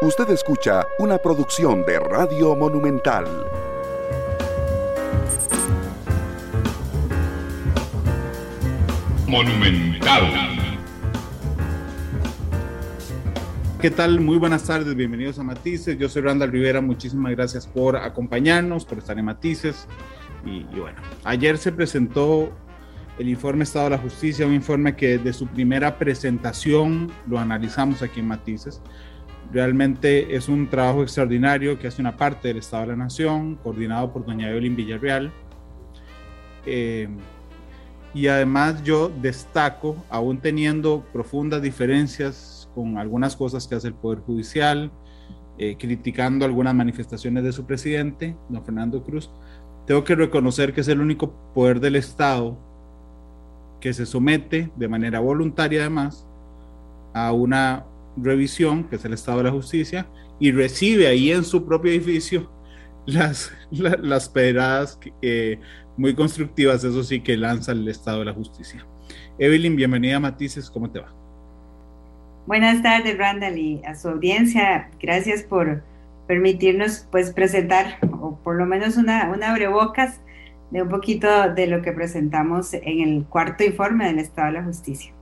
Usted escucha una producción de Radio Monumental. Monumental. ¿Qué tal? Muy buenas tardes, bienvenidos a Matices. Yo soy Randall Rivera, muchísimas gracias por acompañarnos, por estar en Matices. Y, y, bueno, ayer se presentó el informe Estado de la Justicia, un informe que de su primera presentación lo analizamos aquí en Matices. Realmente es un trabajo extraordinario que hace una parte del Estado de la Nación, coordinado por doña Evelyn Villarreal. Eh, y además yo destaco, aún teniendo profundas diferencias con algunas cosas que hace el Poder Judicial, eh, criticando algunas manifestaciones de su presidente, don Fernando Cruz, tengo que reconocer que es el único poder del Estado que se somete de manera voluntaria además a una revisión, que es el Estado de la Justicia, y recibe ahí en su propio edificio las, las, pedradas eh, muy constructivas, eso sí, que lanza el Estado de la Justicia. Evelyn, bienvenida Matices, ¿cómo te va? Buenas tardes, Randall, y a su audiencia. Gracias por permitirnos pues presentar, o por lo menos una, una abrebocas de un poquito de lo que presentamos en el cuarto informe del Estado de la Justicia.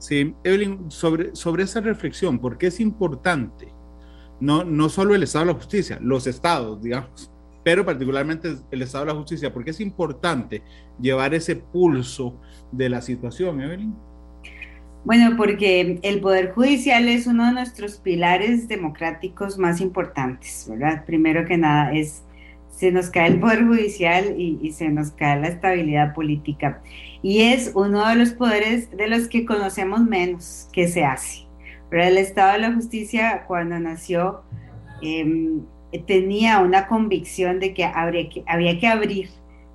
Sí, Evelyn, sobre, sobre esa reflexión, ¿por qué es importante? No, no solo el Estado de la Justicia, los estados, digamos, pero particularmente el Estado de la Justicia, ¿por qué es importante llevar ese pulso de la situación, Evelyn? Bueno, porque el Poder Judicial es uno de nuestros pilares democráticos más importantes, ¿verdad? Primero que nada, es se nos cae el Poder Judicial y, y, se nos cae la estabilidad política. Y es uno de los poderes de los que conocemos menos que se hace. Pero el Estado de la Justicia, cuando nació, eh, tenía una convicción de que, habría que había que abrir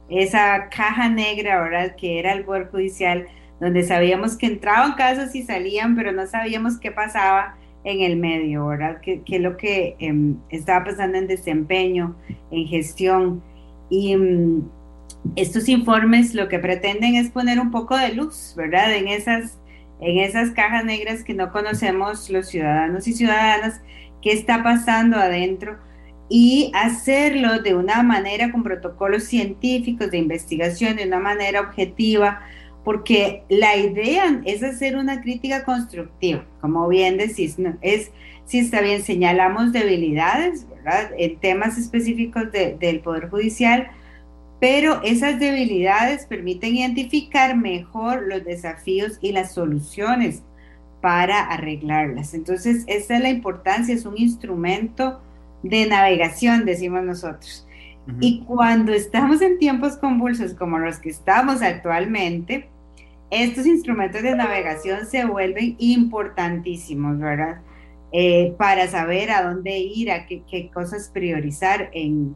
esa caja negra, ¿verdad? Que era el Poder Judicial, donde sabíamos que entraban casos y salían, pero no sabíamos qué pasaba en el medio, ¿verdad? ¿Qué, qué es lo que eh, estaba pasando en desempeño, en gestión? Y um, estos informes lo que pretenden es poner un poco de luz, ¿verdad? En esas, en esas cajas negras que no conocemos los ciudadanos y ciudadanas, qué está pasando adentro y hacerlo de una manera con protocolos científicos de investigación, de una manera objetiva, porque la idea es hacer una crítica constructiva, como bien decís, ¿no? es si está bien, señalamos debilidades, ¿verdad? En temas específicos de, del Poder Judicial, pero esas debilidades permiten identificar mejor los desafíos y las soluciones para arreglarlas. Entonces, esa es la importancia, es un instrumento de navegación, decimos nosotros. Uh -huh. Y cuando estamos en tiempos convulsos como los que estamos actualmente, estos instrumentos de navegación se vuelven importantísimos, ¿verdad? Eh, para saber a dónde ir, a qué, cosas priorizar en,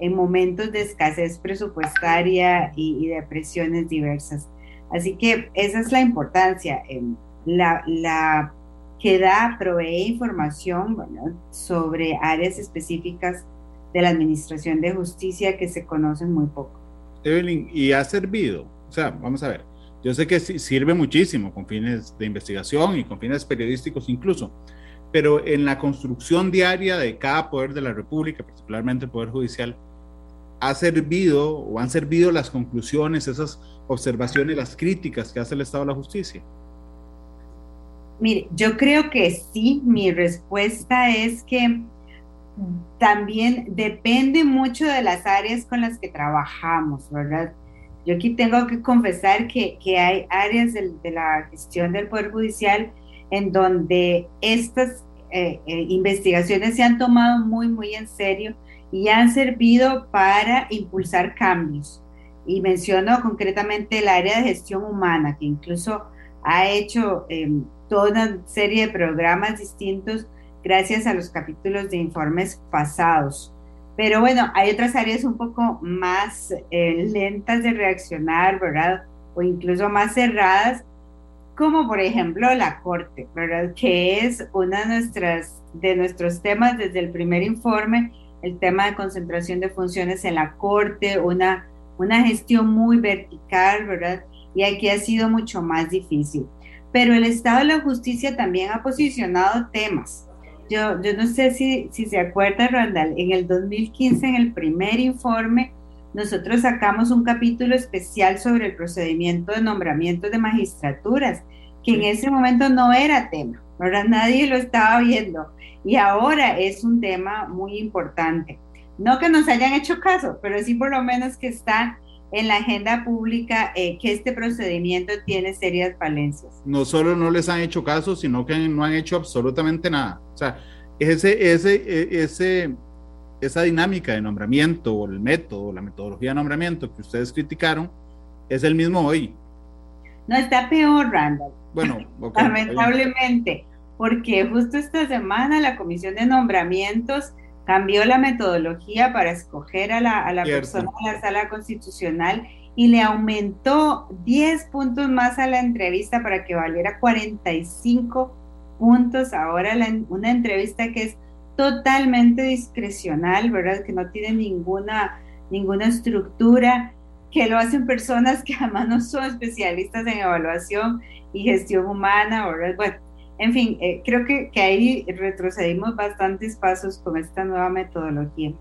en, momentos de escasez presupuestaria y, de presiones diversas. Así que esa es la importancia, la, que da, provee información sobre áreas específicas de la Administración de Justicia que se conocen muy poco. Evelyn, ¿y ha servido? O sea, vamos a ver, yo sé que sirve muchísimo con fines de investigación y con fines periodísticos incluso, pero en la construcción diaria de cada poder de la República, particularmente el Poder Judicial, ha servido o han servido las conclusiones, esas observaciones, las críticas que hace el Estado de la Justicia. Mire, yo creo que sí, mi respuesta es que también depende mucho de las áreas con las que trabajamos, ¿verdad? Yo aquí tengo que confesar que, que hay áreas de, de, la gestión del Poder Judicial en donde estas eh, eh, investigaciones se han tomado muy, muy en serio y han servido para impulsar cambios. Y menciono concretamente el área de gestión humana, que incluso ha hecho eh, toda una serie de programas distintos gracias a los capítulos de informes pasados. Pero bueno, hay otras áreas un poco más eh, lentas de reaccionar, ¿verdad? O incluso más cerradas, como por ejemplo la Corte, ¿verdad? Que es una de, de nuestros temas desde el primer informe, el tema de concentración de funciones en la Corte, una, una gestión muy vertical, ¿verdad? Y aquí ha sido mucho más difícil. Pero el Estado de la Justicia también ha posicionado temas yo, yo no sé si, si se acuerda, Randall, en el 2015, en el primer informe, nosotros sacamos un capítulo especial sobre el procedimiento de nombramiento de magistraturas, que en ese momento no era tema, ahora nadie lo estaba viendo. Y ahora es un tema muy importante. No que nos hayan hecho caso, pero sí por lo menos que está en la agenda pública eh, que este procedimiento tiene serias falencias. No solo no les han hecho caso, sino que no han hecho absolutamente nada. O sea, ese, ese, e, ese, esa dinámica de nombramiento o el método, la metodología de nombramiento que ustedes criticaron, es el mismo hoy. No, está peor, Randall. Bueno, lamentablemente, porque justo esta semana la Comisión de Nombramientos cambió la metodología para escoger a la, a la persona de la sala constitucional y le aumentó 10 puntos más a la entrevista para que valiera 45 puntos. Ahora una entrevista que es totalmente discrecional, ¿verdad? Que no tiene ninguna, ninguna estructura, que lo hacen personas que además no son especialistas en evaluación y gestión humana, ¿verdad? Bueno, en fin, eh, creo que, que, ahí retrocedimos bastantes pasos con esta nueva metodología.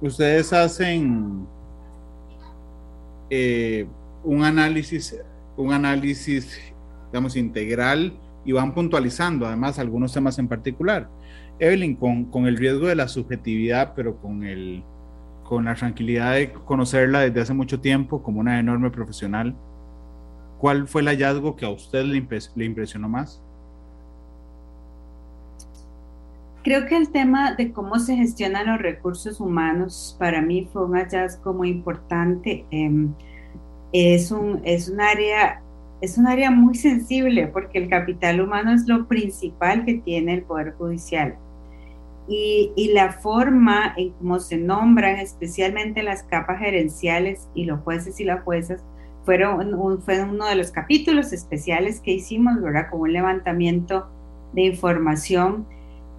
Ustedes hacen eh, un análisis, un análisis, digamos, integral y van puntualizando además algunos temas en particular. Evelyn, con, con, el riesgo de la subjetividad, pero con, el, con la tranquilidad de conocerla desde hace mucho tiempo como una enorme profesional, ¿cuál fue el hallazgo que a usted le, le impresionó más? Creo que el tema de cómo se gestionan los recursos humanos para mí fue un hallazgo muy importante. Em, es, un, es un área es un área muy sensible porque el capital humano es lo principal que tiene el Poder Judicial y, la forma en cómo se nombran, especialmente las capas gerenciales y los jueces y las juezas, fueron un, fue uno de los capítulos especiales que hicimos, ¿verdad? Como un levantamiento de información.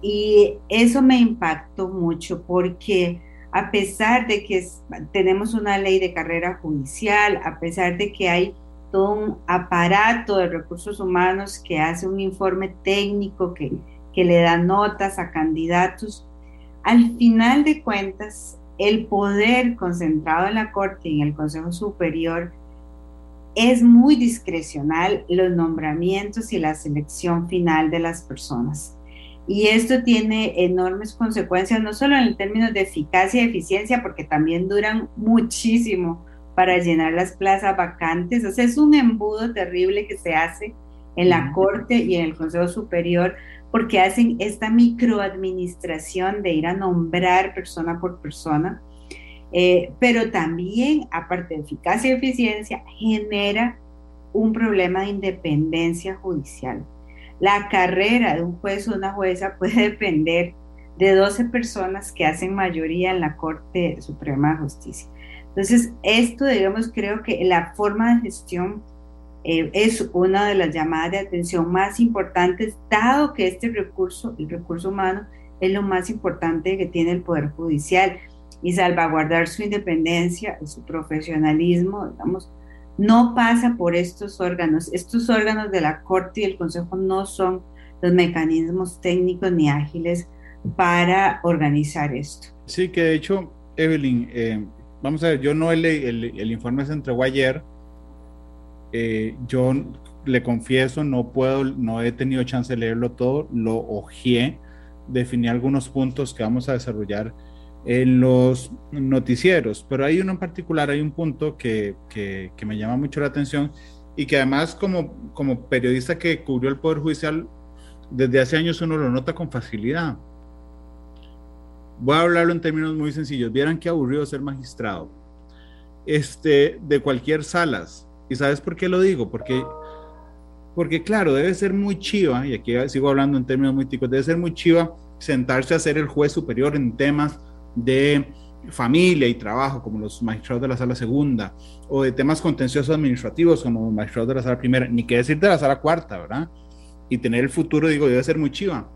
Y eso me impactó mucho porque a pesar de que tenemos una ley de carrera judicial, a pesar de que hay todo un aparato de recursos humanos que hace un informe técnico que que le da notas a candidatos. Al final de cuentas, el poder concentrado en la Corte y en el Consejo Superior es muy discrecional los nombramientos y la selección final de las personas. Y esto tiene enormes consecuencias, no solo en términos de eficacia y eficiencia, porque también duran muchísimo para llenar las plazas vacantes. O sea, es un embudo terrible que se hace en la Corte y en el Consejo Superior porque hacen esta microadministración de ir a nombrar persona por persona, eh, pero también, aparte de eficacia y eficiencia, genera un problema de independencia judicial. La carrera de un juez o una jueza puede depender de 12 personas que hacen mayoría en la Corte Suprema de Justicia. Entonces, esto, digamos, creo que la forma de gestión eh, es una de las llamadas de atención más importantes, dado que este recurso, el recurso humano, es lo más importante que tiene el Poder Judicial y salvaguardar su independencia, su profesionalismo, digamos, no pasa por estos órganos. Estos órganos de la Corte y el Consejo no son los mecanismos técnicos ni ágiles para organizar esto. Sí, que de hecho, Evelyn, eh, vamos a ver, yo no el, el, el informe se entregó ayer, eh, yo le confieso, no puedo, no he tenido chance de leerlo todo, lo ojeé, definí algunos puntos que vamos a desarrollar en los noticieros, pero hay uno en particular, hay un punto que, que, me llama mucho la atención y que además como, como periodista que cubrió el Poder Judicial desde hace años uno lo nota con facilidad. Voy a hablarlo en términos muy sencillos. Vieran qué aburrido ser magistrado. Este, de cualquier salas, ¿Y sabes por qué lo digo? Porque, porque claro, debe ser muy chiva, y aquí sigo hablando en términos muy ticos, debe ser muy chiva sentarse a ser el juez superior en temas de familia y trabajo, como los magistrados de la sala segunda, o de temas contenciosos administrativos, como los magistrados de la sala primera, ni qué decir de la sala cuarta, ¿verdad? Y tener el futuro, digo, debe ser muy chiva.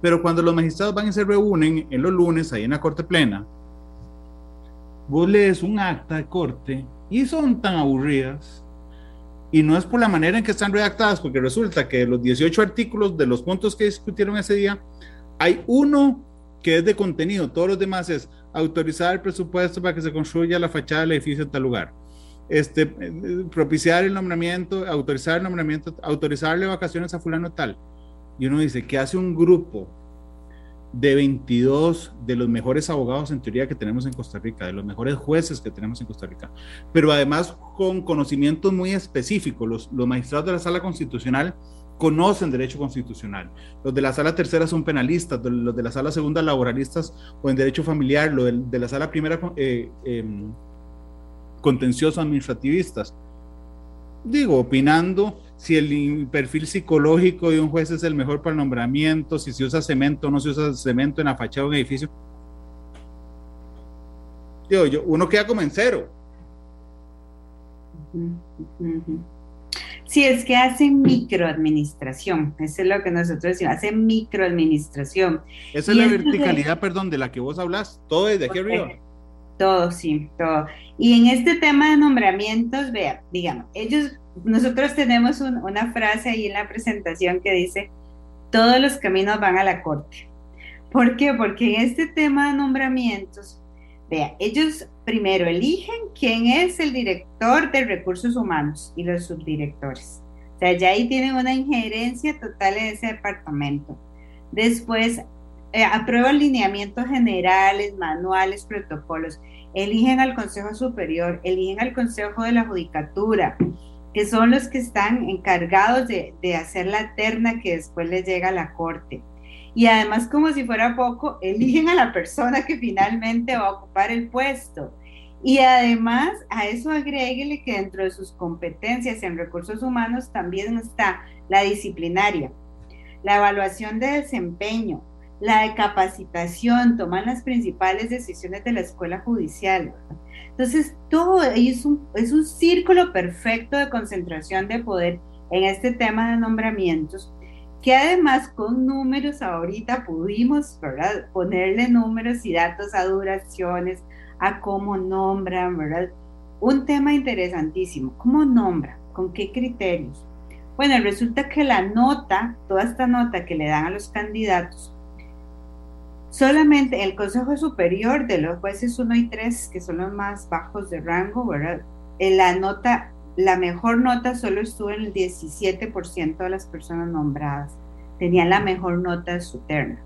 Pero cuando los magistrados van y se reúnen en los lunes, ahí en la corte plena, vos lees un acta de corte y son tan aburridas. Y no es por la manera en que están redactadas, porque resulta que los 18 artículos de los puntos que discutieron ese día Hay uno que es de contenido, todos los demás es autorizar el presupuesto para que se construya la fachada del edificio en tal lugar. Este, eh, propiciar el nombramiento, autorizar el nombramiento, autorizarle vacaciones a fulano tal. Y uno dice, ¿qué hace un grupo de 22 de los mejores abogados en teoría que tenemos en Costa Rica, de los mejores jueces que tenemos en Costa Rica, pero además con conocimientos muy específicos. Los, los magistrados de la sala constitucional conocen derecho constitucional. Los de la sala tercera son penalistas, los de la sala segunda laboralistas o en derecho familiar, los de, la sala primera eh, em, contencioso administrativistas. Digo, opinando si el perfil psicológico de un juez es el mejor para el nombramiento, si se usa cemento o no se usa cemento en la fachada de un edificio. Digo, yo, uno queda como en cero. Sí, es que hacen microadministración, eso es lo que nosotros decimos, hacen microadministración. Esa es la verticalidad, perdón, de la que vos hablas, todo desde aquí arriba. Todo, sí, todo. Y en este tema de nombramientos, vea, digamos, ellos, nosotros tenemos una frase ahí en la presentación que dice, todos los caminos van a la corte. ¿Por qué? Porque en este tema de nombramientos, ellos primero eligen quién es el director de recursos humanos y los subdirectores. O sea, ya ahí tienen una injerencia total en ese departamento. Después eh, aprueban lineamientos generales, manuales, protocolos. Eligen al Consejo Superior, eligen al Consejo de la Judicatura, que son los que están encargados de, de hacer la terna que después les llega a la Corte y además como si fuera poco, eligen a la persona que finalmente va a ocupar el puesto. Y además a eso agréguele que dentro de sus competencias en recursos humanos también está la disciplinaria, la evaluación de desempeño, la de capacitación, toman las principales decisiones de la escuela judicial. Entonces, todo es un, es un círculo perfecto de concentración de poder en este tema de nombramientos que además con números ahorita pudimos ¿verdad? ponerle números y datos a duraciones, a cómo nombran, ¿verdad? Un tema interesantísimo, ¿cómo nombran? ¿Con qué criterios? Bueno, resulta que la nota, toda esta nota que le dan a los candidatos, solamente el Consejo Superior de los jueces 1 y 3, que son los más bajos de rango, ¿verdad? La nota la mejor nota solo estuvo en el 17% de las personas nombradas. Tenían la mejor nota de su terna.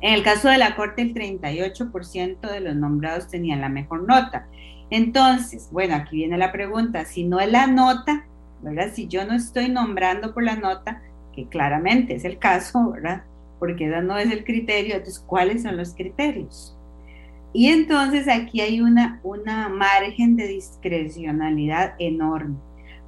En el caso de la Corte, el 38% de los nombrados tenían la mejor nota. Entonces, bueno, aquí viene la pregunta, si no es la nota, ¿verdad? Si yo no estoy nombrando por la nota, que claramente es el caso, ¿verdad? Porque ese no es el criterio, entonces, ¿cuáles son los criterios? Y entonces aquí hay una, una margen de discrecionalidad enorme,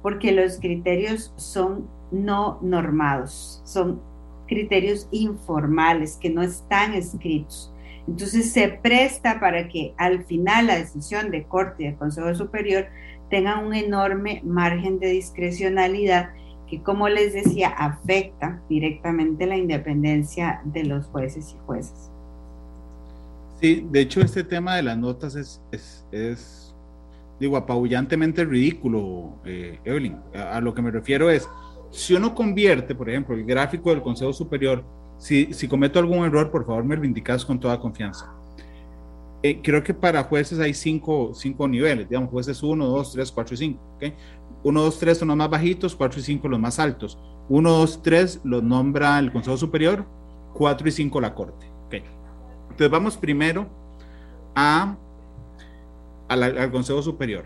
porque los criterios son no normados, son criterios informales que no están escritos. Entonces se presta para que al final la decisión de corte y del Consejo Superior tenga un enorme margen de discrecionalidad que, como les decía, afecta directamente la independencia de los jueces y jueces. Sí, de hecho este tema de las notas es, es, digo, apabullantemente ridículo, eh, Evelyn. A, lo que me refiero es, si uno convierte, por ejemplo, el gráfico del Consejo Superior, si, si cometo algún error, por favor me lo indicas con toda confianza. Eh, creo que para jueces hay cinco, cinco niveles, digamos, jueces 1, 2, 3, 4 y 5. ¿okay? 1, 2, 3 son los más bajitos, 4 y 5 los más altos. 1, 2, 3 los nombra el Consejo Superior, 4 y 5 la Corte. Entonces vamos primero a, al Consejo Superior.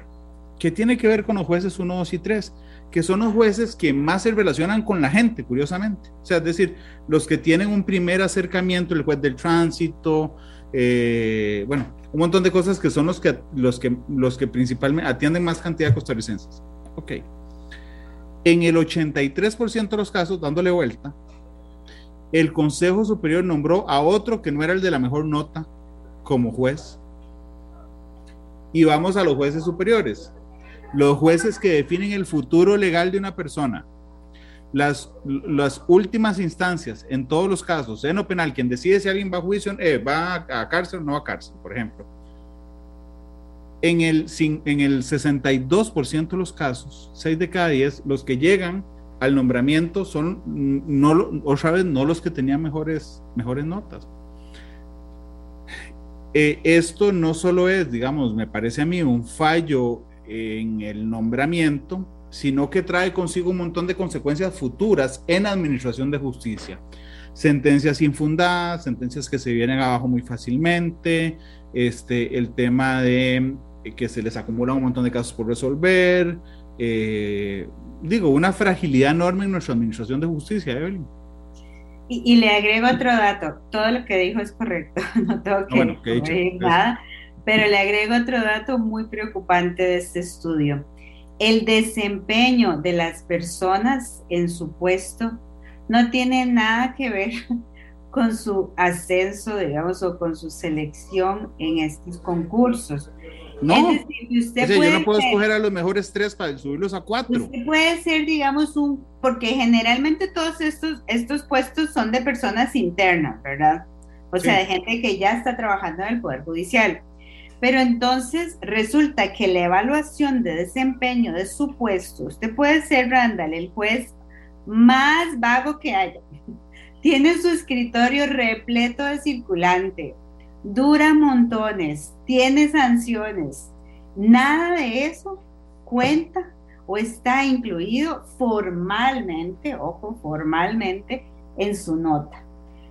¿Qué tiene que ver con los jueces 1, 2 y 3? Que son los jueces que más se relacionan con la gente, curiosamente. O sea, es decir, los que tienen un primer acercamiento, el juez del tránsito, eh, bueno, un montón de cosas que son los que, los que, los que principalmente atienden más cantidad de costarricenses. Ok. En el 83% de los casos, dándole vuelta, el Consejo Superior nombró a otro que no era el de la mejor nota como juez. Y vamos a los jueces superiores. Los jueces que definen el futuro legal de una persona. Las, últimas instancias, en todos los casos, en lo penal, quien decide si alguien va a juicio, eh, va a, cárcel o no a cárcel, por ejemplo. En el, en el 62% de los casos, 6 de cada 10, los que llegan al nombramiento son, no, otra vez, no los que tenían mejores, mejores notas. Eh, esto no solo es, digamos, me parece a mí un fallo en el nombramiento, sino que trae consigo un montón de consecuencias futuras en administración de justicia. Sentencias infundadas, sentencias que se vienen abajo muy fácilmente, este, el tema de que se les acumula un montón de casos por resolver, eh, digo, una fragilidad enorme en nuestra administración de justicia, Evelyn. Y, le agrego otro dato, todo lo que dijo es correcto, no tengo ah, que decir nada, pero le agrego otro dato muy preocupante de este estudio. El desempeño de las personas en su puesto no tiene nada que ver con su ascenso, digamos, o con su selección en estos concursos. No, usted yo no puedo escoger a los mejores tres para subirlos a cuatro. Usted puede ser, digamos, un, porque generalmente todos estos, estos puestos son de personas internas, ¿verdad? O sea, de gente que ya está trabajando en el Poder Judicial. Pero entonces resulta que la evaluación de desempeño de su puesto, usted puede ser, Randall, el juez más vago que haya. Tiene su escritorio repleto de circulante, dura montones, tiene sanciones. Nada de eso cuenta o está incluido formalmente, ojo, formalmente en su nota.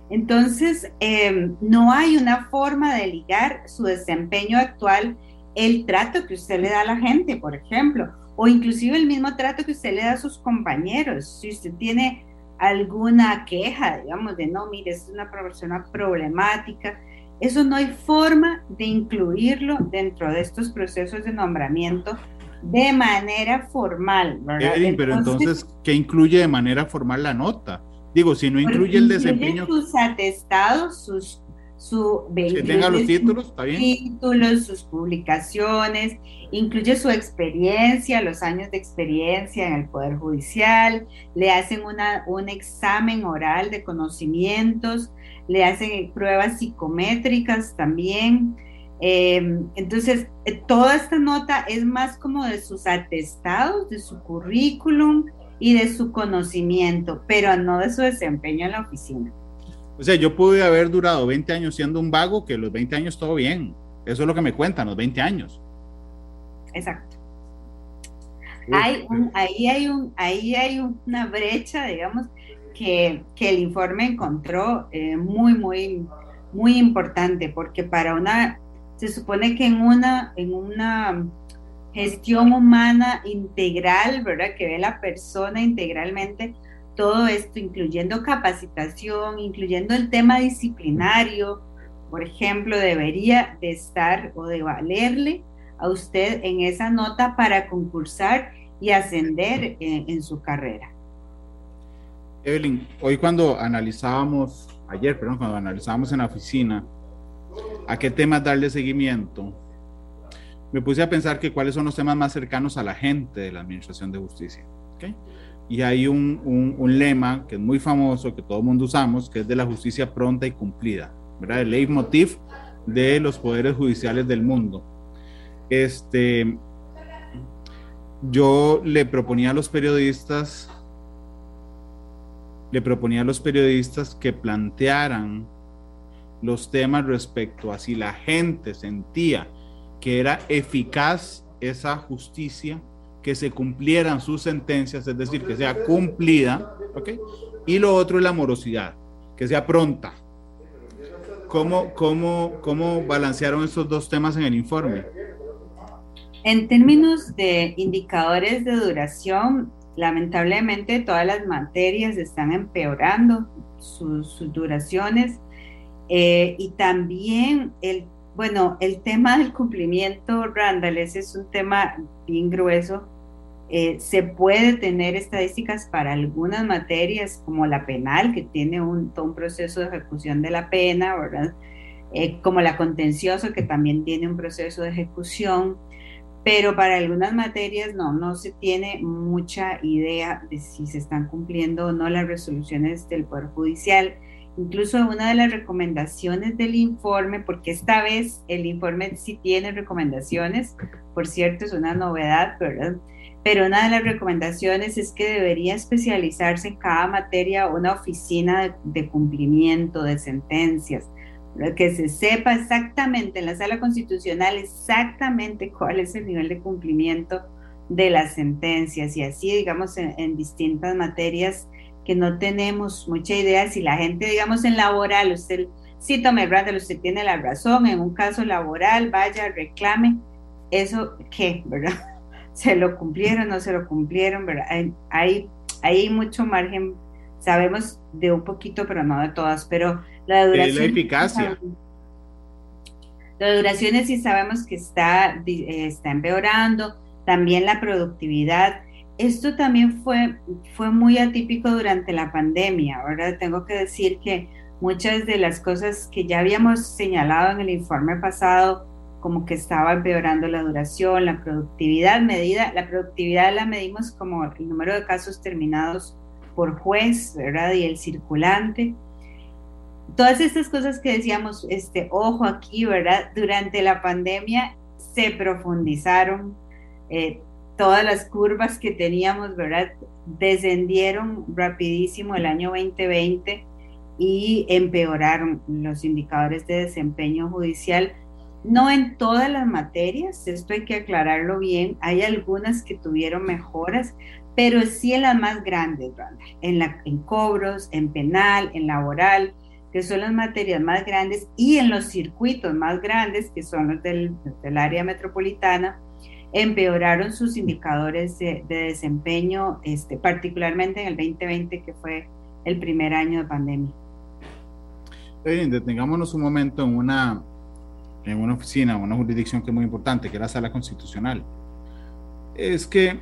Entonces, em, no hay una forma de ligar su desempeño actual, el trato que usted le da a la gente, por ejemplo, o inclusive el mismo trato que usted le da a sus compañeros. Si usted tiene alguna queja, digamos, de no, mire, es una persona problemática, eso no hay forma de incluirlo dentro de estos procesos de nombramiento de manera formal, ¿verdad? pero entonces, ¿qué incluye de manera formal la nota? Digo, si no incluye el desempeño. Sus atestados, sus su que tenga los títulos, está bien. Títulos, sus publicaciones, incluye su experiencia, los años de experiencia en el Poder Judicial, le hacen una, un examen oral de conocimientos, le hacen pruebas psicométricas también. Em, entonces, eh, toda esta nota es más como de sus atestados, de su currículum y de su conocimiento, pero no de su desempeño en la oficina. O sea, yo pude haber durado 20 años siendo un vago, que los 20 años todo bien. Eso es lo que me cuentan, los 20 años. Exacto. hay ahí, hay un, ahí hay una brecha, digamos, que, el informe encontró eh, muy, muy, muy importante, porque para una, se supone que en una, en una gestión humana integral, ¿verdad? Que ve la persona integralmente, todo esto, incluyendo capacitación, incluyendo el tema disciplinario, por ejemplo, debería de estar o de valerle a usted en esa nota para concursar y ascender en su carrera. Evelyn, hoy cuando analizábamos, ayer, perdón, cuando analizábamos en la oficina, a qué temas darle seguimiento, me puse a pensar que cuáles son los temas más cercanos a la gente de la Administración de Justicia. Y hay un, un, lema que es muy famoso, que todo el mundo usamos, que es de la justicia pronta y cumplida, ¿verdad? El leitmotiv de los poderes judiciales del mundo. Este, yo le proponía a los periodistas le proponía a los periodistas que plantearan los temas respecto a si la gente sentía que era eficaz esa justicia, que se cumplieran sus sentencias, es decir, que sea cumplida, ¿ok? Y lo otro es la morosidad, que sea pronta. ¿Cómo, cómo, cómo balancearon estos dos temas en el informe? En términos de indicadores de duración, Lamentablemente todas las materias están empeorando sus, duraciones eh, y también el, bueno, el tema del cumplimiento, Randall, ese es un tema bien grueso. Eh, se puede tener estadísticas para algunas materias como la penal, que tiene un, todo un proceso de ejecución de la pena. Eh, como la contencioso, que también tiene un proceso de ejecución pero para algunas materias no, no se tiene mucha idea de si se están cumpliendo o no las resoluciones del Poder Judicial. Incluso una de las recomendaciones del informe, porque esta vez el informe sí tiene recomendaciones, por cierto, es una novedad, ¿verdad? pero una de las recomendaciones es que debería especializarse en cada materia una oficina de, cumplimiento de sentencias, que se sepa exactamente en la sala constitucional exactamente cuál es el nivel de cumplimiento de las sentencias y así, digamos, en, distintas materias que no tenemos mucha idea, si la gente, digamos, en laboral, usted, sí, tome Randall, usted tiene la razón, en un caso laboral, vaya, reclame, eso, ¿qué? ¿Verdad? ¿Se lo cumplieron, no se lo cumplieron? ¿verdad? Hay, hay, mucho margen, sabemos de un poquito, pero no de todas, pero la duración... la eficacia. La duración sí sabemos que está, está empeorando, también la productividad. Esto también fue, fue muy atípico durante la pandemia. Ahora tengo que decir que muchas de las cosas que ya habíamos señalado en el informe pasado, como que estaba empeorando la duración, la productividad medida, la productividad la medimos como el número de casos terminados por juez, ¿verdad? Y el circulante. Todas estas cosas que decíamos, este, ojo aquí, ¿verdad? Durante la pandemia se profundizaron, eh, todas las curvas que teníamos, ¿verdad? Descendieron rapidísimo el año 2020 y empeoraron los indicadores de desempeño judicial. No en todas las materias, esto hay que aclararlo bien, hay algunas que tuvieron mejoras, pero sí en las más grandes, en, la, en cobros, en penal, en laboral, que son las materias más grandes, y en los circuitos más grandes, que son los del, del área metropolitana, empeoraron sus indicadores de, desempeño, este, particularmente en el 2020, que fue el primer año de pandemia. Bien, detengámonos un momento en una, en una oficina, una jurisdicción que es muy importante, que es la sala constitucional. Es que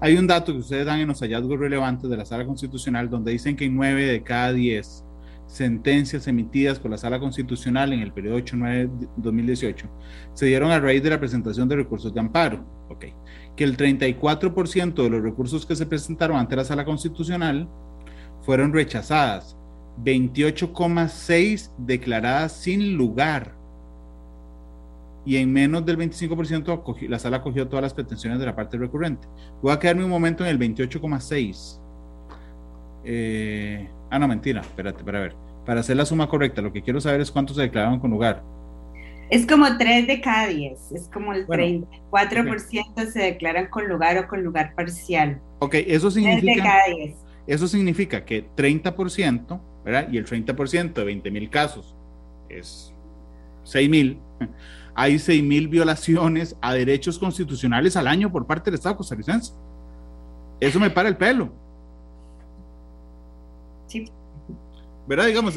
hay un dato que ustedes dan en los hallazgos relevantes de la sala constitucional donde dicen que en 9 de cada 10 sentencias emitidas por la Sala Constitucional en el periodo 8-9-2018 se dieron a raíz de la presentación de recursos de amparo. Okay. Que el 34% de los recursos que se presentaron ante la Sala Constitucional fueron rechazadas, 28,6 declaradas sin lugar. Y en menos del 25% la sala acogió todas las pretensiones de la parte recurrente. Voy a quedarme un momento en el 28,6. Eh, Ah, no, mentira, espérate, para ver. Para hacer la suma correcta, lo que quiero saber es cuántos se declararon con lugar. Es como 3 de cada 10, es como el 34% se declaran con lugar o con lugar parcial. Ok, eso significa... 3 de cada 10. Eso significa que 30%, ¿verdad? Y el 30% de 20 mil casos es 6 mil. Hay 6 mil violaciones a derechos constitucionales al año por parte del Estado costarricense. Eso me para el pelo. ¿Verdad? Digamos,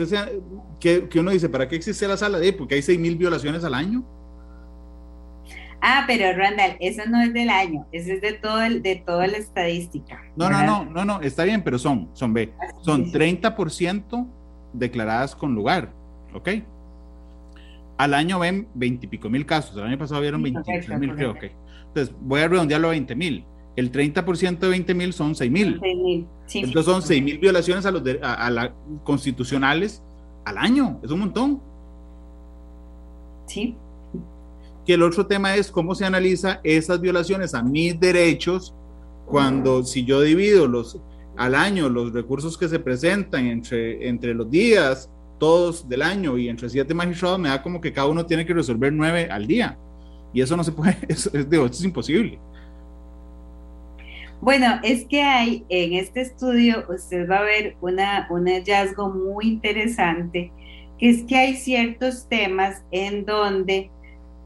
que, uno dice, ¿para qué existe la sala de? Porque hay 6.000 violaciones al año. Ah, pero Randall, eso no es del año, eso es de todo el, de toda la estadística. No, no, no, no, no, está bien, pero son, son B, son 30% declaradas con lugar, ¿ok? Al año ven 20 y pico mil casos, el año pasado vieron 20 mil, creo, ok. Entonces, voy a redondearlo a 20 mil el 30% de 20 mil son 6 mil. Entonces son 6 mil violaciones a, los a, constitucionales al año. Es un montón. Sí. Que el otro tema es cómo se analiza esas violaciones a mis derechos cuando si yo divido los al año los recursos que se presentan entre, entre los días todos del año y entre siete magistrados me da como que cada uno tiene que resolver nueve al día y eso no se puede, eso, eso es imposible. Bueno, es que hay en este estudio, usted va a ver una, un hallazgo muy interesante, que es que hay ciertos temas en donde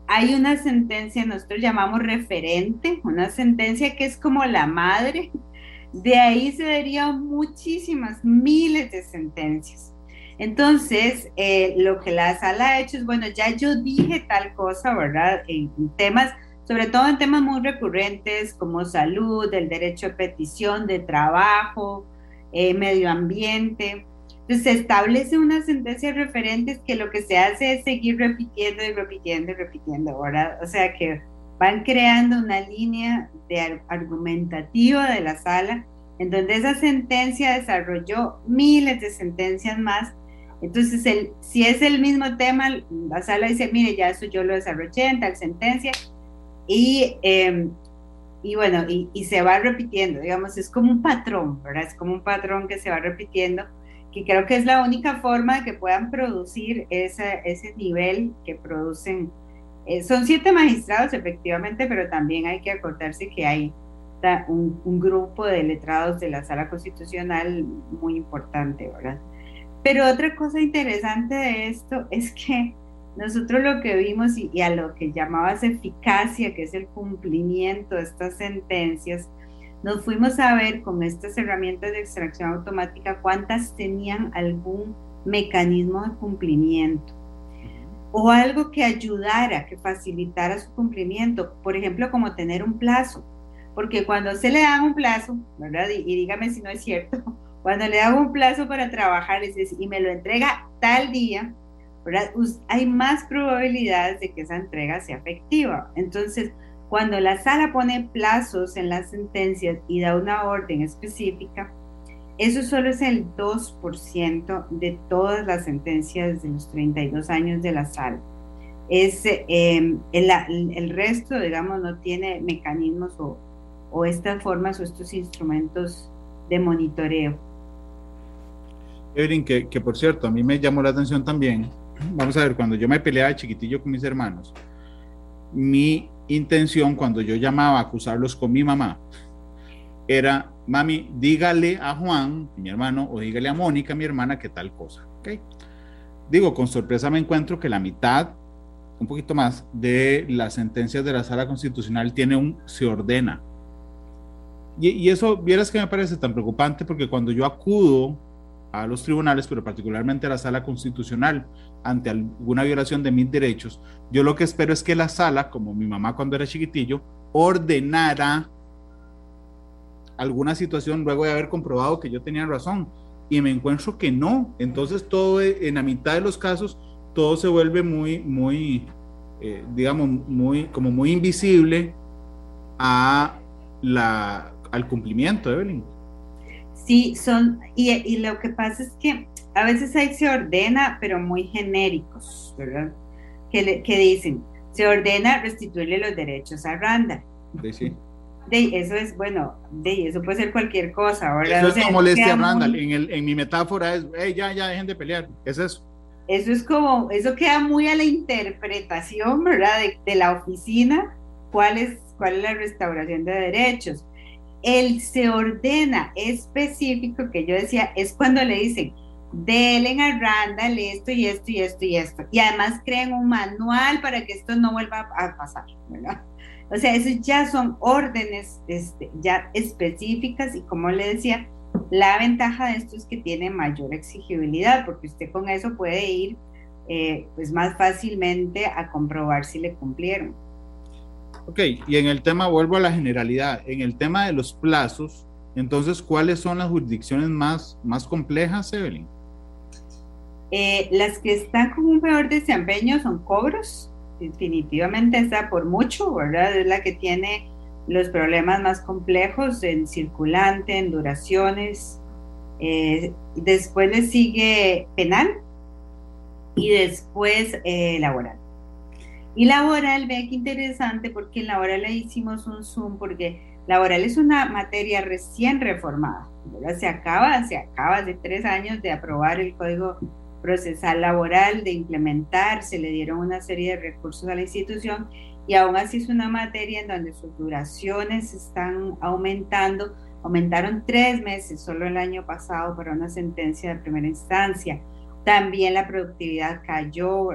hay una sentencia, nosotros llamamos referente, una sentencia que es como la madre, de ahí se darían muchísimas, miles de sentencias. Entonces, eh, lo que la sala ha hecho es, bueno, ya yo dije tal cosa, ¿verdad? En temas sobre todo en temas muy recurrentes como salud, el derecho a petición, de trabajo, eh, medio ambiente. Entonces se establece una sentencia referentes que lo que se hace es seguir repitiendo y repitiendo y repitiendo. Ahora, o sea que van creando una línea de argumentativa de la sala en donde esa sentencia desarrolló miles de sentencias más. Entonces, el, si es el mismo tema, la sala dice, mire, ya eso yo lo desarrollé en tal sentencia, y em, y bueno, y, y, se va repitiendo, digamos, es como un patrón, ¿verdad? Es como un patrón que se va repitiendo, que creo que es la única forma de que puedan producir ese, ese nivel que producen. Eh, son siete magistrados, efectivamente, pero también hay que acordarse que hay un, un, grupo de letrados de la sala constitucional muy importante, ¿verdad? Pero otra cosa interesante de esto es que nosotros lo que vimos y, a lo que llamabas eficacia, que es el cumplimiento de estas sentencias, nos fuimos a ver con estas herramientas de extracción automática cuántas tenían algún mecanismo de cumplimiento. O algo que ayudara, que facilitara su cumplimiento, por ejemplo, como tener un plazo, porque cuando se le da un plazo, ¿verdad? Y, y dígame si no es cierto, cuando le da un plazo para trabajar y me lo entrega tal día, hay más probabilidades de que esa entrega sea efectiva. Entonces, cuando la sala pone plazos en las sentencias y da una orden específica, eso solo es el 2% de todas las sentencias de los 32 años de la sala. Es, em, el, resto, digamos, no tiene mecanismos o, o estas formas o estos instrumentos de monitoreo. Evelyn, que, que por cierto, a mí me llamó la atención también vamos a ver, cuando yo me peleaba chiquitillo con mis hermanos, mi intención cuando yo llamaba a acusarlos con mi mamá era, mami, dígale a Juan, mi hermano, o dígale a Mónica, mi hermana, que tal cosa. ¿okay? Digo, con sorpresa me encuentro que la mitad, un poquito más, de las sentencias de la sala constitucional tiene un se ordena. Y, y eso, vieras que me parece tan preocupante porque cuando yo acudo a los tribunales, pero particularmente a la sala constitucional, ante alguna violación de mis derechos, yo lo que espero es que la sala, como mi mamá cuando era chiquitillo, ordenara alguna situación luego de haber comprobado que yo tenía razón. Y me encuentro que no. Entonces todo en la mitad de los casos, todo se vuelve muy, muy, eh, digamos, muy, como muy invisible a la, al cumplimiento, Evelyn. Sí, son, y, y, lo que pasa es que a veces ahí se ordena, pero muy genéricos, ¿verdad? Que, que dicen, se ordena restituirle los derechos a Randa. Sí, De, eso es, bueno, de, eso puede ser cualquier cosa, ¿verdad? Eso es o sea, como molestia a Randall. En, el, en mi metáfora es, hey, ya, ya, dejen de pelear. Es eso. Eso es como, eso queda muy a la interpretación, ¿verdad? De, de la oficina, cuál es, cuál es la restauración de derechos el se ordena específico que yo decía es cuando le dicen delen a Randall esto y esto y esto y esto y además creen un manual para que esto no vuelva a pasar ¿verdad? o sea eso ya son órdenes este, ya específicas y como le decía la ventaja de esto es que tiene mayor exigibilidad porque usted con eso puede ir eh, pues más fácilmente a comprobar si le cumplieron Ok, y en el tema, vuelvo a la generalidad, en el tema de los plazos, entonces, ¿cuáles son las jurisdicciones más, más complejas, Evelyn? Eh, las que están con un peor desempeño son cobros, definitivamente está por mucho, ¿verdad? Es la que tiene los problemas más complejos en circulante, en duraciones. Eh, después le sigue penal y después eh, laboral. Y laboral, ve que interesante porque en laboral le hicimos un zoom porque laboral es una materia recién reformada, ¿verdad? Se acaba, se acaba de tres años de aprobar el Código Procesal Laboral, de implementar, se le dieron una serie de recursos a la institución y aún así es una materia en donde sus duraciones están aumentando, aumentaron tres meses solo el año pasado para una sentencia de primera instancia también la productividad cayó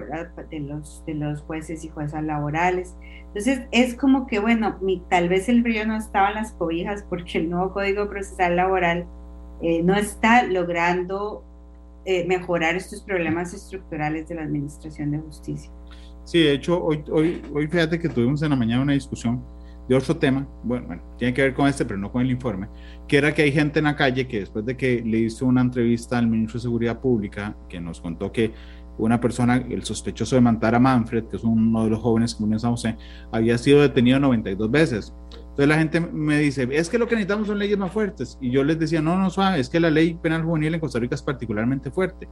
De, los, de los jueces y juezas laborales. Entonces es como que, bueno, tal vez el río no estaba en las cobijas porque el nuevo Código Procesal Laboral eh, no está logrando eh, mejorar estos problemas estructurales de la Administración de Justicia. Sí, de hecho, hoy, hoy, hoy fíjate que tuvimos en la mañana una discusión de otro tema, bueno, bueno, tiene que ver con este, pero no con el informe, que era que hay gente en la calle que después de que le hizo una entrevista al ministro de Seguridad Pública, que nos contó que una persona, el sospechoso de matar a Manfred, que es uno de los jóvenes que murió en San José, había sido detenido 92 veces. Entonces la gente me dice, es que lo que necesitamos son leyes más fuertes. Y yo les decía, no, no, suave, es que la ley penal juvenil en Costa Rica es particularmente fuerte.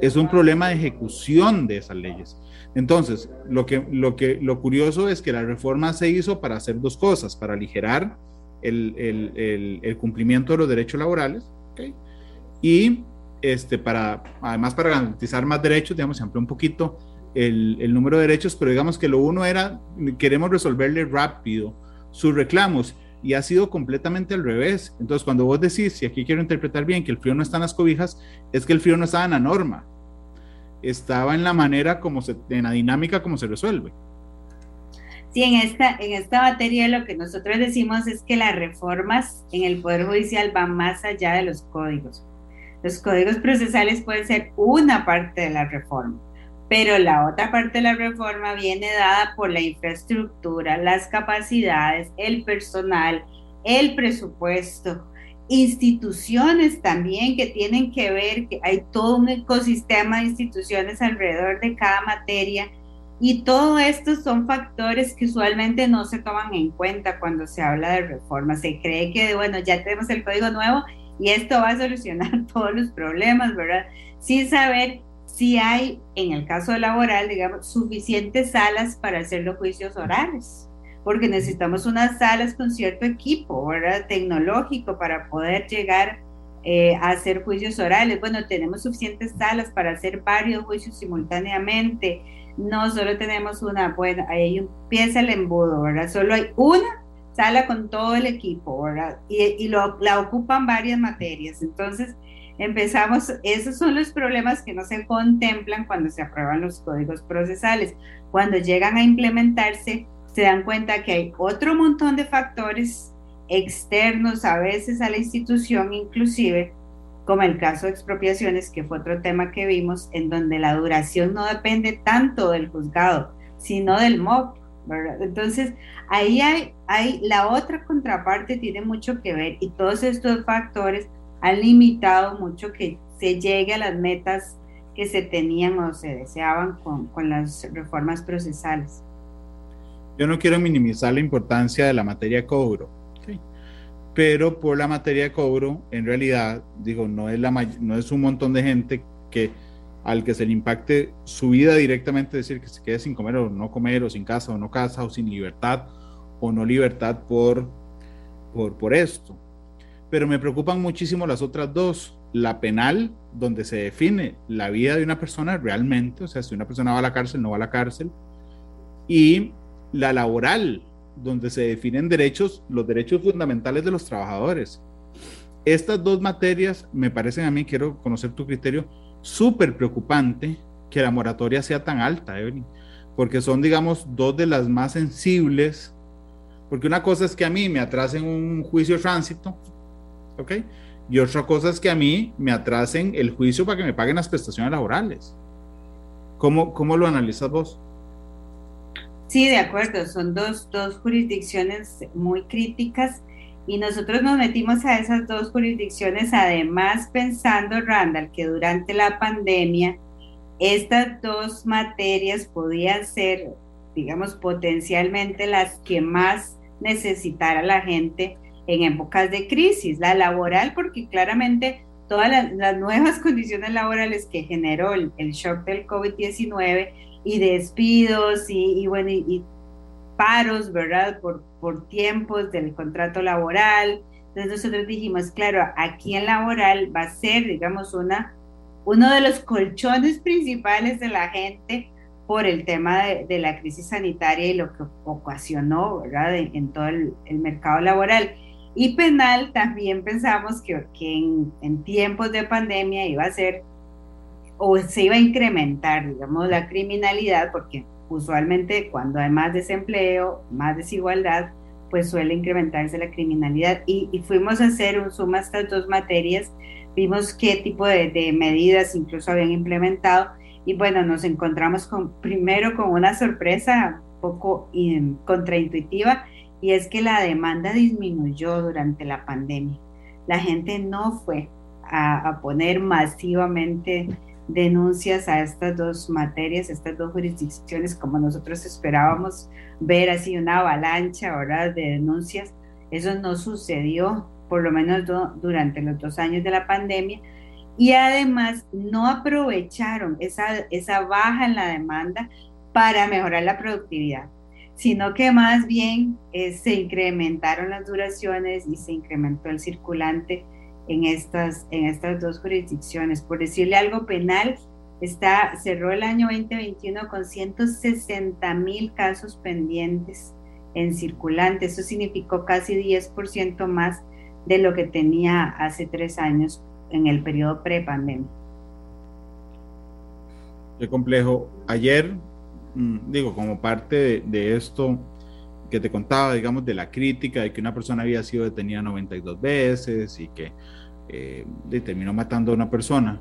Es un problema de ejecución de esas leyes. Entonces, lo, que, lo, que, lo curioso es que la reforma se hizo para hacer dos cosas, para aligerar el, el, el, cumplimiento de los derechos laborales, ¿okay? y este, para, además para garantizar más derechos, digamos, se amplió un poquito el, el número de derechos, pero digamos que lo uno era, queremos resolverle rápido sus reclamos y ha sido completamente al revés. Entonces, cuando vos decís, si aquí quiero interpretar bien, que el frío no está en las cobijas, es que el frío no estaba en la norma, estaba en la manera como se, en la dinámica como se resuelve. Sí, en esta, en esta materia lo que nosotros decimos es que las reformas en el Poder Judicial van más allá de los códigos. Los códigos procesales pueden ser una parte de la reforma pero la otra parte de la reforma viene dada por la infraestructura, las capacidades, el personal, el presupuesto, instituciones también que tienen que ver, que hay todo un ecosistema de instituciones alrededor de cada materia y todo esto son factores que usualmente no se toman en cuenta cuando se habla de reforma. Se cree que, bueno, ya tenemos el código nuevo y esto va a solucionar todos los problemas, ¿verdad? Sin saber si hay, en el caso laboral, digamos, suficientes salas para hacer los juicios orales, porque necesitamos unas salas con cierto equipo, ¿verdad? Tecnológico para poder llegar eh, a hacer juicios orales. Bueno, tenemos suficientes salas para hacer varios juicios simultáneamente. No solo tenemos una, bueno, ahí empieza el embudo, ¿verdad? Solo hay una sala con todo el equipo, ¿verdad? Y, y lo, la ocupan varias materias. Entonces, empezamos, esos son los problemas que no se contemplan cuando se aprueban los códigos procesales. Cuando llegan a implementarse, se dan cuenta que hay otro montón de factores externos a veces a la institución, inclusive, como el caso de expropiaciones, que fue otro tema que vimos, en donde la duración no depende tanto del juzgado, sino del MOP. Entonces, ahí hay, la otra contraparte, tiene mucho que ver y todos estos factores han limitado mucho que se llegue a las metas que se tenían o se deseaban con las reformas procesales. Yo no quiero minimizar la importancia de la materia de cobro, pero por la materia de cobro, en realidad, digo, no es, la, no es un montón de gente que al que se le impacte su vida directamente, decir que se quede sin comer o no comer, o sin casa o no casa, o sin libertad o no libertad por, por, por esto pero me preocupan muchísimo las otras dos. La penal, donde se define la vida de una persona realmente, o sea, si una persona va a la cárcel, no va a la cárcel, y la laboral, donde se definen derechos, los derechos fundamentales de los trabajadores. Estas dos materias me parecen a mí, quiero conocer tu criterio, súper preocupante que la moratoria sea tan alta, Evelyn, porque son, digamos, dos de las más sensibles, porque una cosa es que a mí me atrasen un juicio de tránsito, ¿ok? Y otra cosa es que a mí me atrasen el juicio para que me paguen las prestaciones laborales. ¿Cómo, cómo lo analizas vos? Sí, de acuerdo, son dos, dos jurisdicciones muy críticas y nosotros nos metimos a esas dos jurisdicciones, además pensando, Randall, que durante la pandemia estas dos materias podían ser, digamos, potencialmente las que más necesitara la gente en épocas de crisis, la laboral, porque claramente todas las, nuevas condiciones laborales que generó el, shock del COVID-19 y despidos y, bueno, y, paros, ¿verdad? Por, por tiempos del contrato laboral. Entonces nosotros dijimos, claro, aquí en laboral va a ser, digamos, una, uno de los colchones principales de la gente por el tema de, la crisis sanitaria y lo que ocasionó, ¿verdad? En, todo el, el mercado laboral. Y penal también pensamos que, en, tiempos de pandemia iba a ser o se iba a incrementar, digamos, la criminalidad, porque usualmente cuando hay más desempleo, más desigualdad, pues suele incrementarse la criminalidad. Y, fuimos a hacer un suma a estas dos materias, vimos qué tipo de, de, medidas incluso habían implementado y bueno, nos encontramos con, primero con una sorpresa un poco contraintuitiva y es que la demanda disminuyó durante la pandemia. La gente no fue a, poner masivamente denuncias a estas dos materias, estas dos jurisdicciones, como nosotros esperábamos ver así una avalancha ahora de denuncias, Eso no sucedió, por lo menos durante los dos años de la pandemia. Y además no aprovecharon esa, esa baja en la demanda para mejorar la productividad, sino que más bien eh, se incrementaron las duraciones y se incrementó el circulante en estas, en estas dos jurisdicciones. Por decirle algo penal, está, cerró el año 2021 con 160 mil casos pendientes en circulante. Eso significó casi 10% más de lo que tenía hace tres años en el periodo prepandemia. Qué complejo. Ayer, mm, digo, como parte de, esto que te contaba, digamos, de la crítica de que una persona había sido detenida 92 veces y que eh, terminó matando a una persona,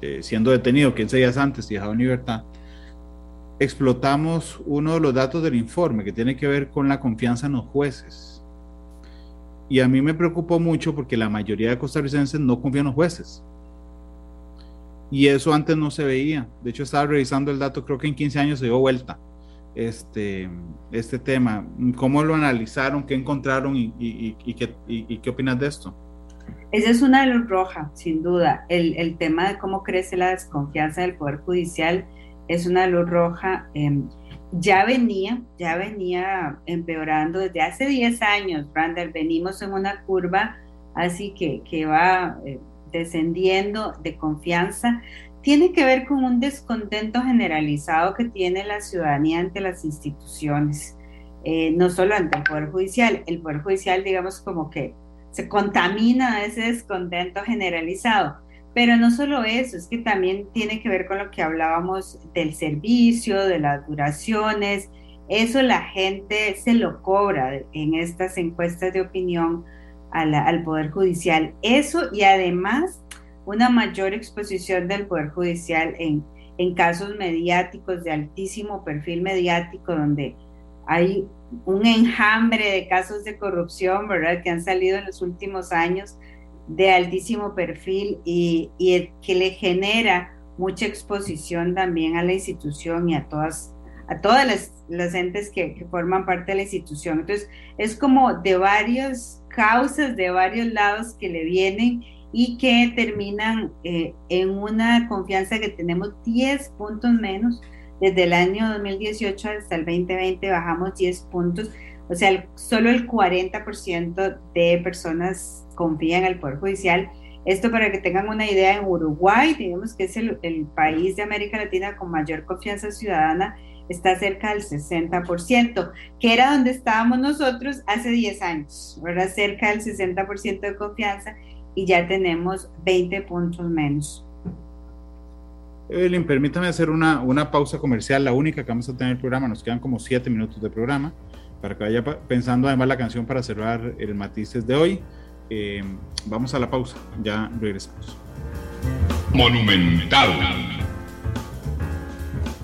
eh, siendo detenido 15 días antes y dejado en libertad, explotamos uno de los datos del informe que tiene que ver con la confianza en los jueces. Y a mí me preocupó mucho porque la mayoría de costarricenses no confían en los jueces. Y eso antes no se veía. De hecho, estaba revisando el dato, creo que en 15 años se dio vuelta este, este tema. ¿Cómo lo analizaron? ¿Qué encontraron? ¿Y, qué, y qué opinas de esto? Esa es una luz roja, sin duda. El, el, tema de cómo crece la desconfianza del Poder Judicial es una luz roja. Em, ya venía, ya venía empeorando desde hace 10 años, Randall. Venimos en una curva así que, que va eh, descendiendo de confianza. Tiene que ver con un descontento generalizado que tiene la ciudadanía ante las instituciones, eh, no solo ante el Poder Judicial. El Poder Judicial, digamos, como que se contamina ese descontento generalizado. Pero no solo eso, es que también tiene que ver con lo que hablábamos del servicio, de las duraciones. Eso la gente se lo cobra en estas encuestas de opinión al Poder Judicial. Eso y además una mayor exposición del Poder Judicial en, en casos mediáticos de altísimo perfil mediático donde hay un enjambre de casos de corrupción, ¿verdad?, que han salido en los últimos años de altísimo perfil y, que le genera mucha exposición también a la institución y a todas, a todas las, entes que, forman parte de la institución. Entonces, es como de varias causas, de varios lados que le vienen y que terminan eh, en una confianza que tenemos 10 puntos menos. Desde el año 2018 hasta el 2020 bajamos 10 puntos, o sea, solo el 40% de personas confían el Poder Judicial. Esto para que tengan una idea, en Uruguay, digamos que es el, país de América Latina con mayor confianza ciudadana, está cerca del 60%, que era donde estábamos nosotros hace 10 años, ahora cerca del 60% de confianza y ya tenemos 20 puntos menos. Evelyn, permítame hacer una, una, pausa comercial, la única que vamos a tener en el programa. Nos quedan como siete minutos de programa para que vaya pensando además la canción para cerrar el Matices de hoy. Eh, vamos a la pausa, ya regresamos. Monumental.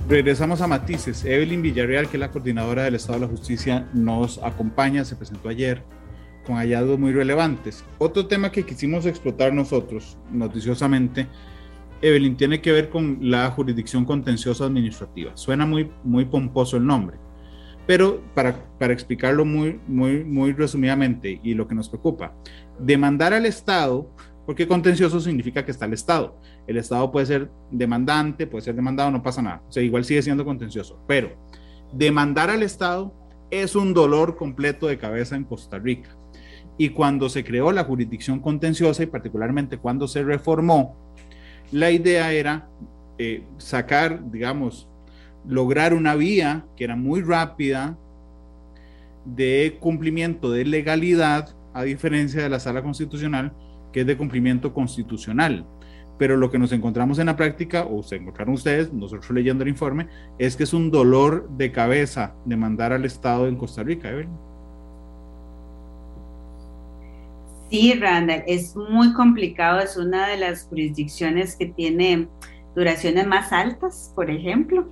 Regresamos a Matices. Evelyn Villarreal, que es la coordinadora del Estado de la Justicia, nos acompaña, se presentó ayer con hallazgos muy relevantes. Otro tema que quisimos explotar nosotros, noticiosamente, Evelyn, tiene que ver con la jurisdicción contenciosa administrativa. Suena muy, muy pomposo el nombre, pero para, para explicarlo muy, muy, muy resumidamente y lo que nos preocupa, demandar al Estado, porque contencioso significa que está el Estado. El Estado puede ser demandante, puede ser demandado, no pasa nada. O sea, igual sigue siendo contencioso, pero demandar al Estado es un dolor completo de cabeza en Costa Rica. Y cuando se creó la jurisdicción contenciosa y particularmente cuando se reformó, la idea era eh, sacar, digamos, lograr una vía que era muy rápida de cumplimiento de legalidad, a diferencia de la sala constitucional, que es de cumplimiento constitucional. Pero lo que nos encontramos en la práctica, o se encontraron ustedes, nosotros leyendo el informe, es que es un dolor de cabeza de mandar al Estado en Costa Rica, Evelyn. Sí, Randall, es muy complicado, es una de las jurisdicciones que tiene duraciones más altas, por ejemplo.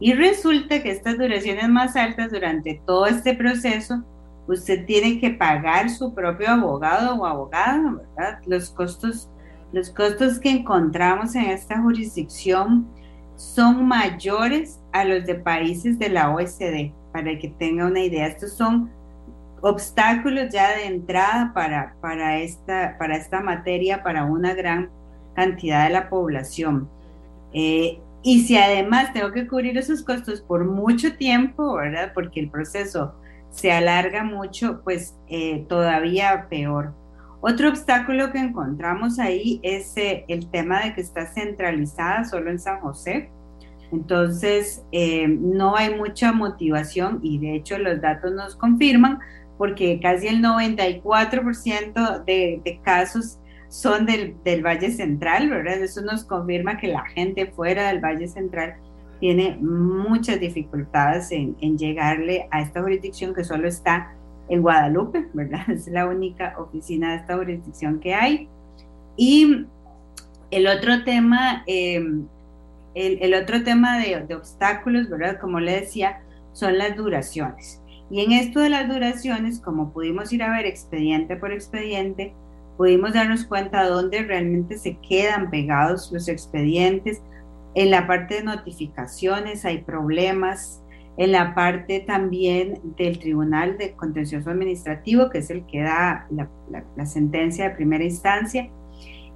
Y resulta que estas duraciones más altas durante todo este proceso, usted tiene que pagar su propio abogado o abogada, ¿verdad? Los costos, los costos que encontramos en esta jurisdicción son mayores a los de países de la OSD, para que tenga una idea. Estos son obstáculos ya de entrada para, para, esta, para esta materia, para una gran cantidad de la población. Eh, y si además tengo que cubrir esos costos por mucho tiempo, ¿verdad? Porque el proceso se alarga mucho, pues eh, todavía peor. Otro obstáculo que encontramos ahí es eh, el tema de que está centralizada solo en San José. Entonces, no hay mucha motivación y de hecho los datos nos confirman porque casi el 94% de, casos son del, del, Valle Central, ¿verdad? Eso nos confirma que la gente fuera del Valle Central tiene muchas dificultades en, en, llegarle a esta jurisdicción que solo está en Guadalupe, ¿verdad? Es la única oficina de esta jurisdicción que hay. Y el otro tema, eh, el, el, otro tema de obstáculos, ¿verdad? Como le decía, son las duraciones. Y en esto de las duraciones, como pudimos ir a ver expediente por expediente, pudimos darnos cuenta dónde realmente se quedan pegados los expedientes. En la parte de notificaciones hay problemas, en la parte también del Tribunal de Contencioso Administrativo, que es el que da la, sentencia de primera instancia,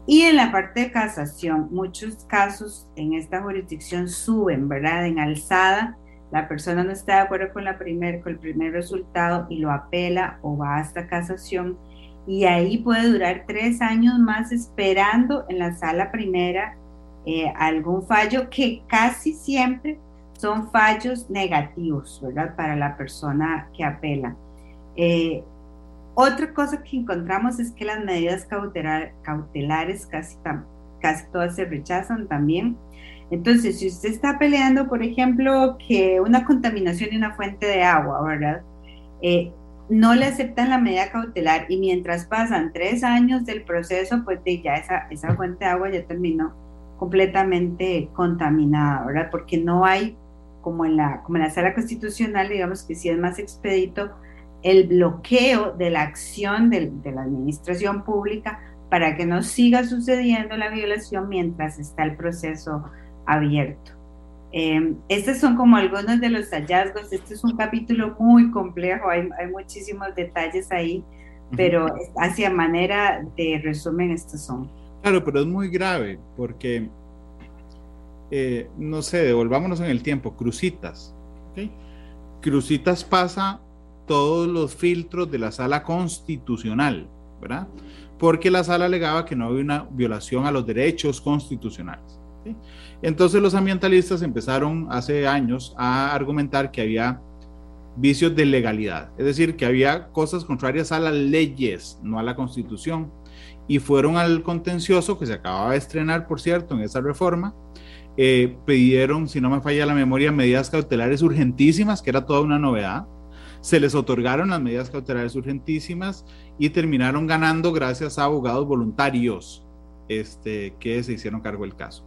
y en la parte de casación, muchos casos en esta jurisdicción suben, ¿verdad? En alzada, la persona no está de acuerdo con, la primer, con el primer resultado y lo apela o va hasta casación y ahí puede durar tres años más esperando en la sala primera eh, algún fallo que casi siempre son fallos negativos, ¿verdad? Para la persona que apela. Eh, otra cosa que encontramos es que las medidas cautelares casi, casi todas se rechazan también. Entonces, si usted está peleando, por ejemplo, que una contaminación de una fuente de agua, ¿verdad? Eh, no le aceptan la medida cautelar y mientras pasan tres años del proceso, pues ya esa, esa fuente de agua ya terminó completamente contaminada, ¿verdad? Porque no hay, como en la, como en la sala constitucional, digamos que sí es más expedito, el bloqueo de la acción de, de la administración pública para que no siga sucediendo la violación mientras está el proceso abierto. Eh, estos son como algunos de los hallazgos. Este es un capítulo muy complejo, hay, hay muchísimos detalles ahí, pero hacia manera de resumen estos son. Claro, pero es muy grave porque, eh, no sé, devolvámonos en el tiempo, Crucitas. Crucitas pasa todos los filtros de la sala constitucional, ¿verdad? Porque la sala alegaba que no había una violación a los derechos constitucionales. Entonces los ambientalistas empezaron hace años a argumentar que había vicios de legalidad, es decir, que había cosas contrarias a las leyes, no a la constitución, y fueron al contencioso que se acababa de estrenar, por cierto, en esa reforma, eh, pidieron, si no me falla la memoria, medidas cautelares urgentísimas, que era toda una novedad, se les otorgaron las medidas cautelares urgentísimas y terminaron ganando gracias a abogados voluntarios este, que se hicieron cargo del caso.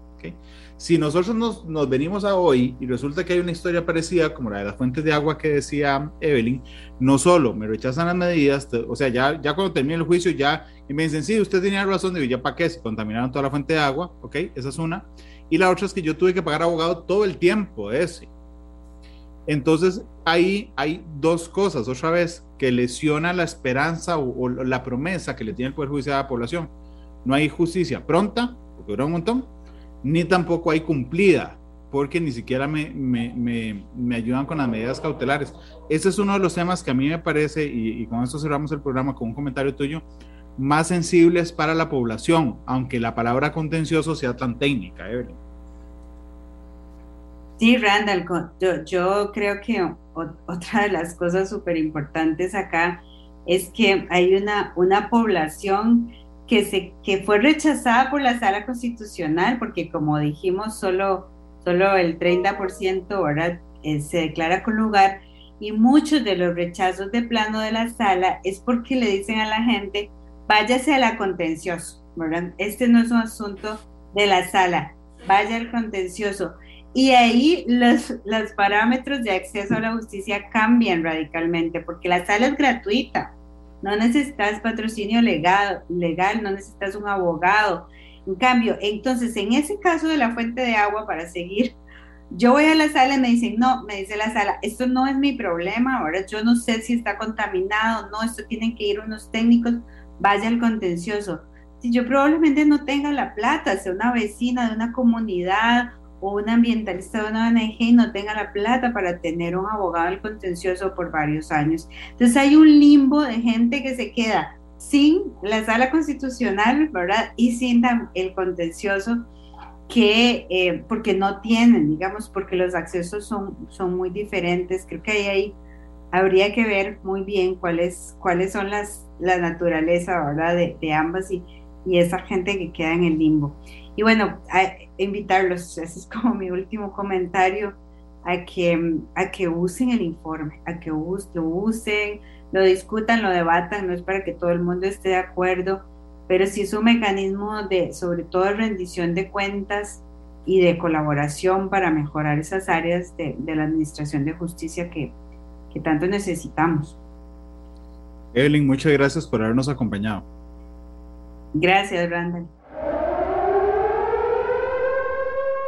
Si nosotros nos, venimos a hoy y resulta que hay una historia parecida como la de las fuentes de agua que decía Evelyn, no solo me rechazan las medidas, o sea, ya, ya cuando termine el juicio ya y me dicen, sí, usted tenía razón, digo, ya para qué, se contaminaron toda la fuente de agua, ok, esa es una. Y la otra es que yo tuve que pagar abogado todo el tiempo ese. Entonces, ahí hay dos cosas, otra vez, que lesiona la esperanza o, o la promesa que le tiene el Poder Judicial a la población. No hay justicia pronta, porque dura un montón, ni tampoco hay cumplida, porque ni siquiera me, me, me, ayudan con las medidas cautelares. Ese es uno de los temas que a mí me parece, y, con esto cerramos el programa con un comentario tuyo, más sensibles para la población, aunque la palabra contencioso sea tan técnica, Evelyn. Sí, Randall, yo, yo creo que otra de las cosas súper importantes acá es que hay una, una población que, fue rechazada por la sala constitucional, porque como dijimos, solo, solo el 30% ahora eh, se declara con lugar, y muchos de los rechazos de plano de la sala es porque le dicen a la gente, váyase a la contencioso, ¿verdad? Este no es un asunto de la sala, vaya al contencioso. Y ahí los, los parámetros de acceso a la justicia cambian radicalmente, porque la sala es gratuita no necesitas patrocinio legal, legal, no necesitas un abogado. En cambio, entonces, en ese caso de la fuente de agua, para seguir yo voy a la sala y me dicen, no, me dice la sala, esto no es mi problema, ahora yo no sé si está contaminado, no, esto tienen que ir unos técnicos, vaya al contencioso. Si yo probablemente no tenga la plata, sea una vecina de una comunidad o un ambientalista de una ONG y no tenga la plata para tener un abogado al contencioso por varios años. Entonces hay un limbo de gente que se queda sin la sala constitucional, ¿verdad? Y sin el contencioso que, eh, porque no tienen, digamos, porque los accesos son, son muy diferentes. Creo que ahí, habría que ver muy bien cuáles, cuáles son las, la naturaleza, ¿verdad? De, de ambas y, y, esa gente que queda en el limbo. Y bueno, a, invitarlos, ese es como mi último comentario, a que, a que usen el informe, a que lo usen, lo discutan, lo debatan, no es para que todo el mundo esté de acuerdo, pero sí es un mecanismo de, sobre todo, rendición de cuentas y de colaboración para mejorar esas áreas de, la administración de justicia que, que tanto necesitamos. Evelyn, muchas gracias por habernos acompañado. Gracias, Randall.